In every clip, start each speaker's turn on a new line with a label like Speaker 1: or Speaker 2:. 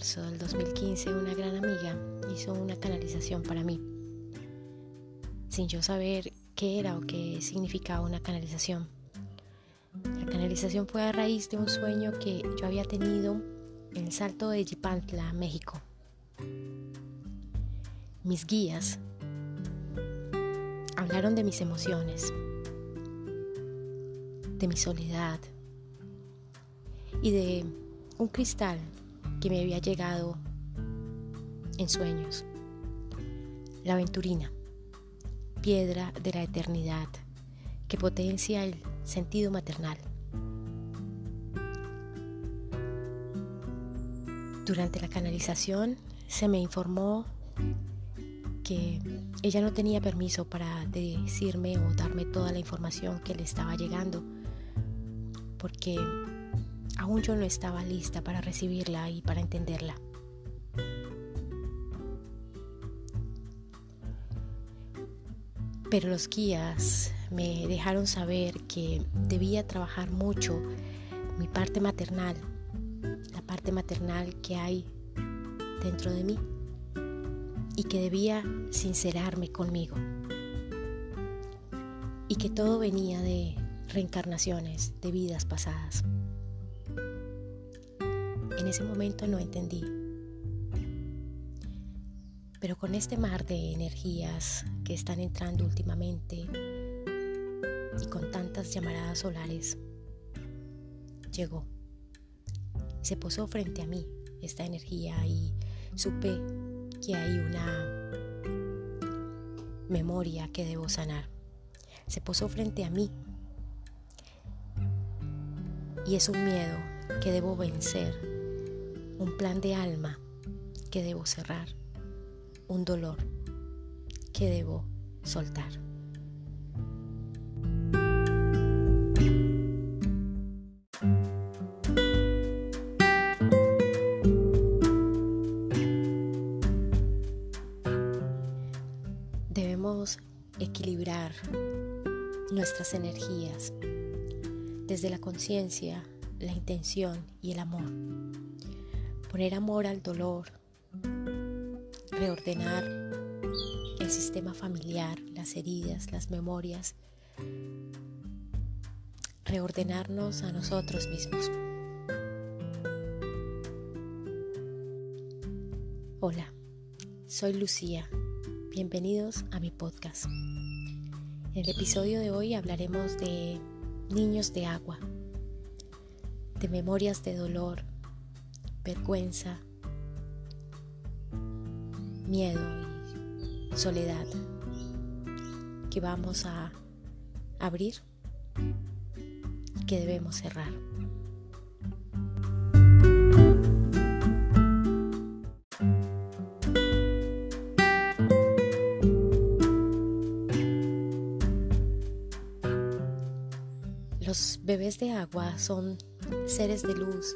Speaker 1: del 2015 una gran amiga hizo una canalización para mí, sin yo saber qué era o qué significaba una canalización. La canalización fue a raíz de un sueño que yo había tenido en el salto de Yipantla, México. Mis guías hablaron de mis emociones, de mi soledad y de un cristal que me había llegado en sueños. La aventurina, piedra de la eternidad que potencia el sentido maternal. Durante la canalización se me informó que ella no tenía permiso para decirme o darme toda la información que le estaba llegando, porque aún yo no estaba lista para recibirla y para entenderla. Pero los guías me dejaron saber que debía trabajar mucho mi parte maternal, la parte maternal que hay dentro de mí y que debía sincerarme conmigo y que todo venía de reencarnaciones, de vidas pasadas. En ese momento no entendí. Pero con este mar de energías que están entrando últimamente y con tantas llamaradas solares, llegó. Se posó frente a mí esta energía y supe que hay una memoria que debo sanar. Se posó frente a mí y es un miedo que debo vencer un plan de alma que debo cerrar, un dolor que debo soltar. Debemos equilibrar nuestras energías desde la conciencia, la intención y el amor poner amor al dolor, reordenar el sistema familiar, las heridas, las memorias, reordenarnos a nosotros mismos. Hola, soy Lucía. Bienvenidos a mi podcast. En el episodio de hoy hablaremos de niños de agua, de memorias de dolor, vergüenza, miedo y soledad que vamos a abrir y que debemos cerrar. Los bebés de agua son seres de luz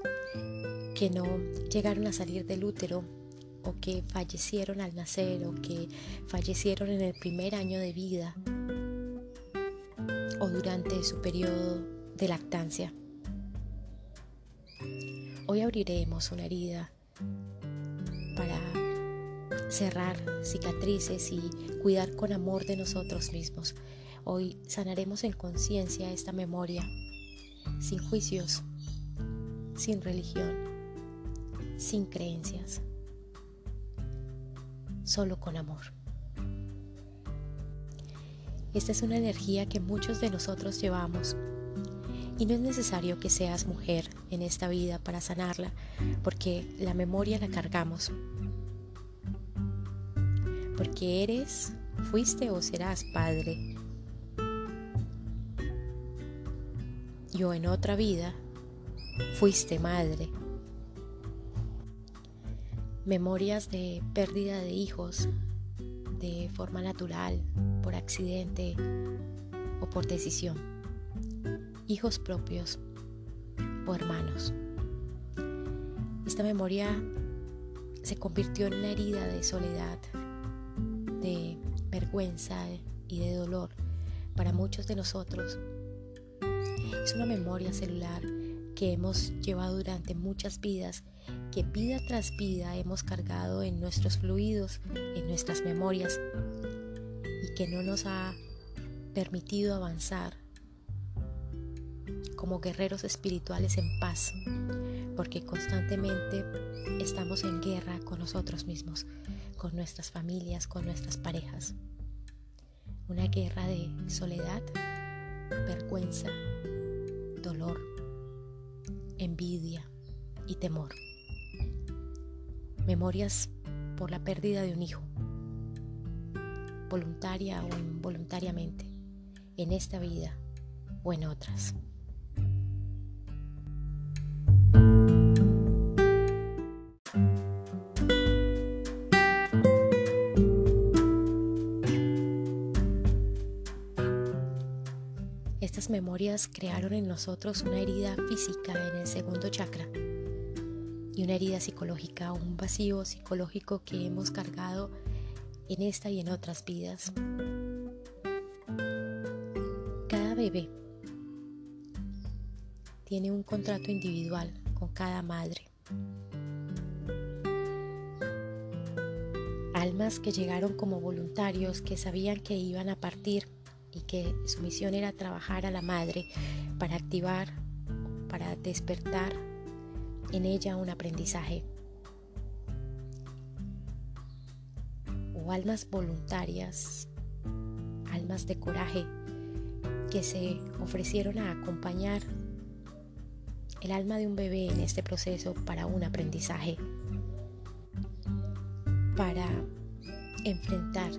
Speaker 1: que no llegaron a salir del útero o que fallecieron al nacer o que fallecieron en el primer año de vida o durante su periodo de lactancia. Hoy abriremos una herida para cerrar cicatrices y cuidar con amor de nosotros mismos. Hoy sanaremos en conciencia esta memoria, sin juicios, sin religión sin creencias, solo con amor. Esta es una energía que muchos de nosotros llevamos y no es necesario que seas mujer en esta vida para sanarla, porque la memoria la cargamos. Porque eres, fuiste o serás padre. Yo en otra vida fuiste madre memorias de pérdida de hijos de forma natural, por accidente o por decisión, hijos propios o hermanos. Esta memoria se convirtió en una herida de soledad, de vergüenza y de dolor para muchos de nosotros. Es una memoria celular que hemos llevado durante muchas vidas que vida tras vida hemos cargado en nuestros fluidos, en nuestras memorias, y que no nos ha permitido avanzar como guerreros espirituales en paz, porque constantemente estamos en guerra con nosotros mismos, con nuestras familias, con nuestras parejas. Una guerra de soledad, vergüenza, dolor, envidia y temor. Memorias por la pérdida de un hijo, voluntaria o involuntariamente, en esta vida o en otras. Estas memorias crearon en nosotros una herida física en el segundo chakra y una herida psicológica, un vacío psicológico que hemos cargado en esta y en otras vidas. Cada bebé tiene un contrato individual con cada madre. Almas que llegaron como voluntarios que sabían que iban a partir y que su misión era trabajar a la madre para activar, para despertar en ella un aprendizaje. O almas voluntarias, almas de coraje que se ofrecieron a acompañar el alma de un bebé en este proceso para un aprendizaje, para enfrentar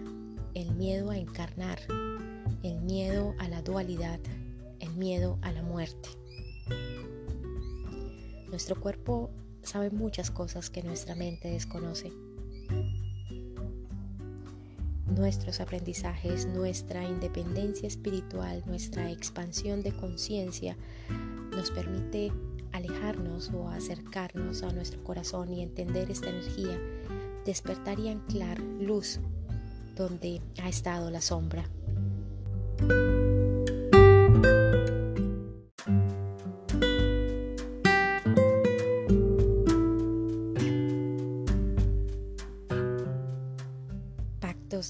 Speaker 1: el miedo a encarnar el miedo a la dualidad, el miedo a la muerte. Nuestro cuerpo sabe muchas cosas que nuestra mente desconoce. Nuestros aprendizajes, nuestra independencia espiritual, nuestra expansión de conciencia nos permite alejarnos o acercarnos a nuestro corazón y entender esta energía, despertar y anclar luz donde ha estado la sombra.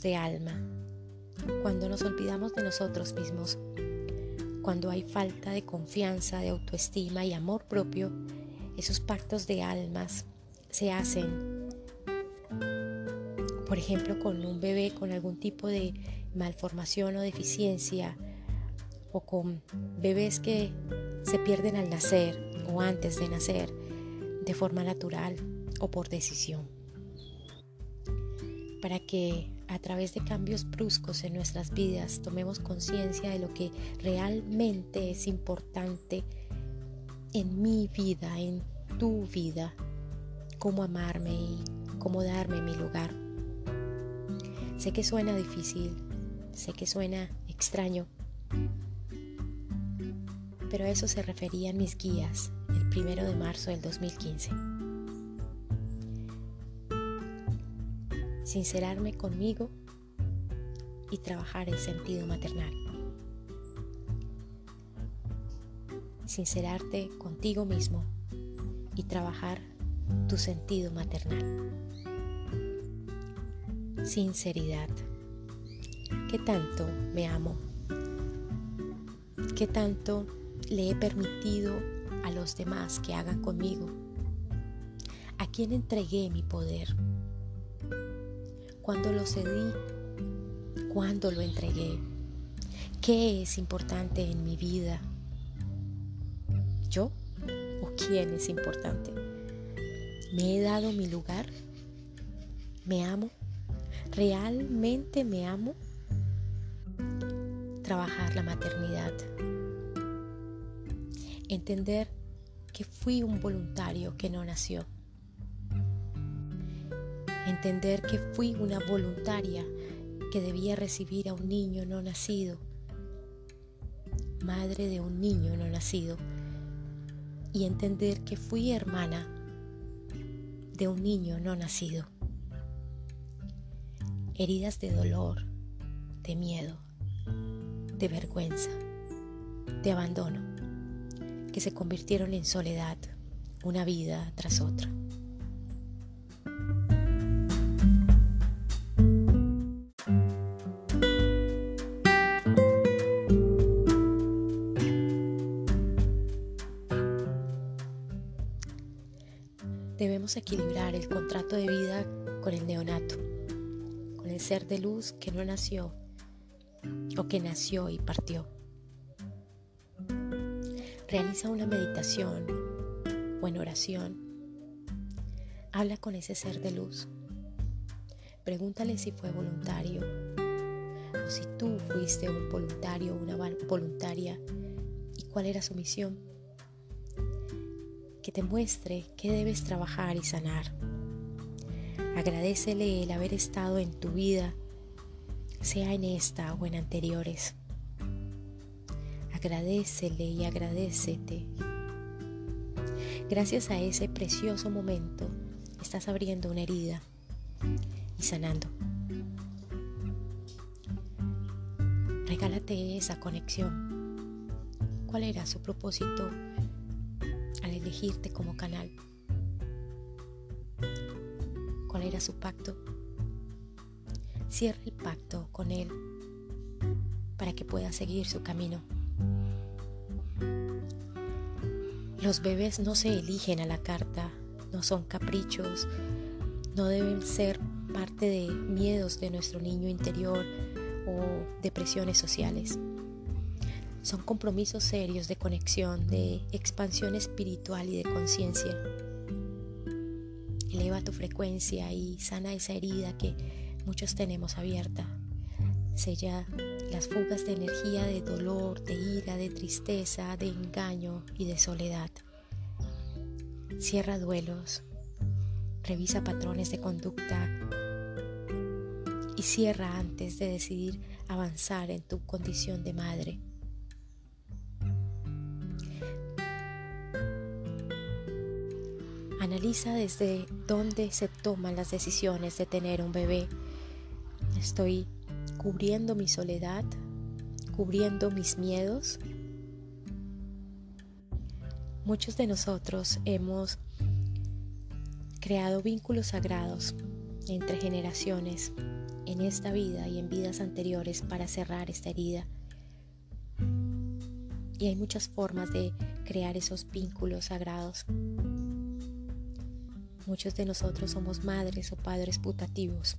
Speaker 1: De alma. Cuando nos olvidamos de nosotros mismos, cuando hay falta de confianza, de autoestima y amor propio, esos pactos de almas se hacen, por ejemplo, con un bebé con algún tipo de malformación o deficiencia o con bebés que se pierden al nacer o antes de nacer de forma natural o por decisión. Para que a través de cambios bruscos en nuestras vidas tomemos conciencia de lo que realmente es importante en mi vida, en tu vida, cómo amarme y cómo darme mi lugar. Sé que suena difícil, Sé que suena extraño, pero a eso se referían mis guías el primero de marzo del 2015. Sincerarme conmigo y trabajar el sentido maternal. Sincerarte contigo mismo y trabajar tu sentido maternal. Sinceridad. ¿Qué tanto me amo? ¿Qué tanto le he permitido a los demás que hagan conmigo? ¿A quién entregué mi poder? ¿Cuándo lo cedí? ¿Cuándo lo entregué? ¿Qué es importante en mi vida? ¿Yo o quién es importante? ¿Me he dado mi lugar? ¿Me amo? ¿Realmente me amo? trabajar la maternidad. Entender que fui un voluntario que no nació. Entender que fui una voluntaria que debía recibir a un niño no nacido, madre de un niño no nacido. Y entender que fui hermana de un niño no nacido. Heridas de dolor, de miedo, de vergüenza, de abandono, que se convirtieron en soledad, una vida tras otra. Equilibrar el contrato de vida con el neonato, con el ser de luz que no nació o que nació y partió. Realiza una meditación o en oración. Habla con ese ser de luz. Pregúntale si fue voluntario o si tú fuiste un voluntario o una voluntaria y cuál era su misión. Que te muestre qué debes trabajar y sanar. Agradecele el haber estado en tu vida, sea en esta o en anteriores. Agradecele y agradecete. Gracias a ese precioso momento estás abriendo una herida y sanando. Regálate esa conexión. ¿Cuál era su propósito como canal? ¿Cuál era su pacto? Cierra el pacto con él para que pueda seguir su camino. Los bebés no se eligen a la carta, no son caprichos, no deben ser parte de miedos de nuestro niño interior o depresiones sociales. Son compromisos serios de conexión, de expansión espiritual y de conciencia. Eleva tu frecuencia y sana esa herida que muchos tenemos abierta. Sella las fugas de energía de dolor, de ira, de tristeza, de engaño y de soledad. Cierra duelos, revisa patrones de conducta y cierra antes de decidir avanzar en tu condición de madre. Analiza desde dónde se toman las decisiones de tener un bebé. Estoy cubriendo mi soledad, cubriendo mis miedos. Muchos de nosotros hemos creado vínculos sagrados entre generaciones en esta vida y en vidas anteriores para cerrar esta herida. Y hay muchas formas de crear esos vínculos sagrados. Muchos de nosotros somos madres o padres putativos.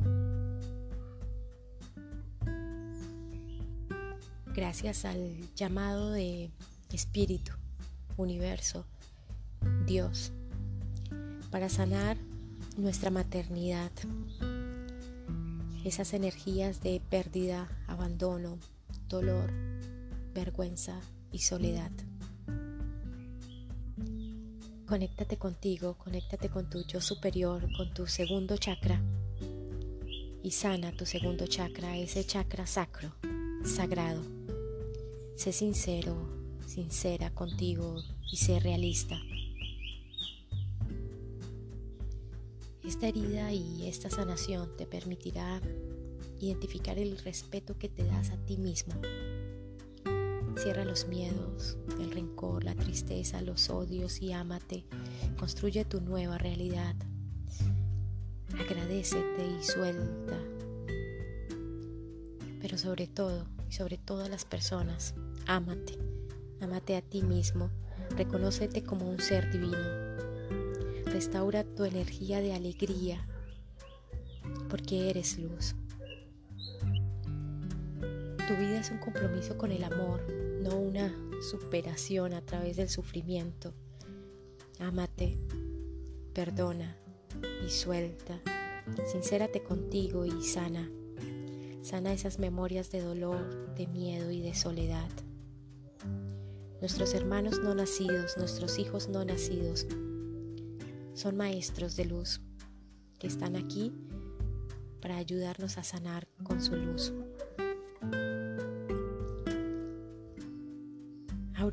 Speaker 1: gracias al llamado de espíritu, universo, Dios, para sanar nuestra maternidad, esas energías de pérdida, abandono, dolor, vergüenza y soledad. Conéctate contigo, conéctate con tu yo superior, con tu segundo chakra y sana tu segundo chakra, ese chakra sacro, sagrado Sé sincero, sincera contigo y sé realista. Esta herida y esta sanación te permitirá identificar el respeto que te das a ti mismo. Cierra los miedos, el rencor, la tristeza, los odios y ámate. Construye tu nueva realidad. Agradecete y suelta. Pero sobre todo, y sobre todas las personas, Ámate, ámate a ti mismo, reconócete como un ser divino. Restaura tu energía de alegría, porque eres luz. Tu vida es un compromiso con el amor, no una superación a través del sufrimiento. Ámate, perdona y suelta. Sincérate contigo y sana. Sana esas memorias de dolor, de miedo y de soledad nuestros hermanos no nacidos, nuestros hijos no nacidos, son maestros de luz que están aquí para ayudarnos a sanar con su luz.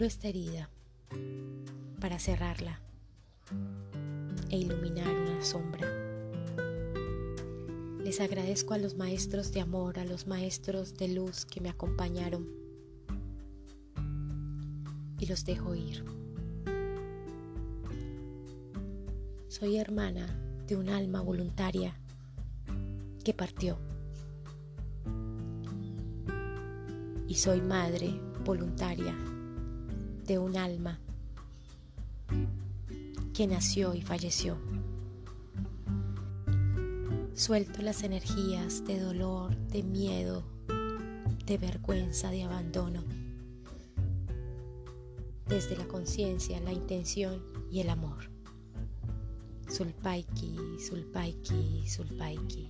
Speaker 1: Esta herida para cerrarla e iluminar una sombra. Les agradezco a los maestros de amor, a los maestros de luz que me acompañaron y los dejo ir. Soy hermana de un alma voluntaria que partió. Y soy madre voluntaria de un alma que nació y falleció. Suelto las energías de dolor, de miedo, de vergüenza, de abandono. Desde la conciencia, la intención y el amor. Sulpaiki, Sulpaiki, Sulpaiki.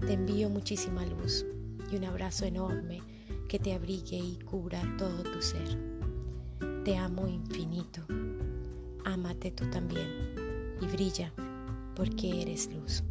Speaker 1: Te envío muchísima luz y un abrazo enorme que te abrigue y cubra todo tu ser. Te amo infinito. Ámate tú también y brilla porque eres luz.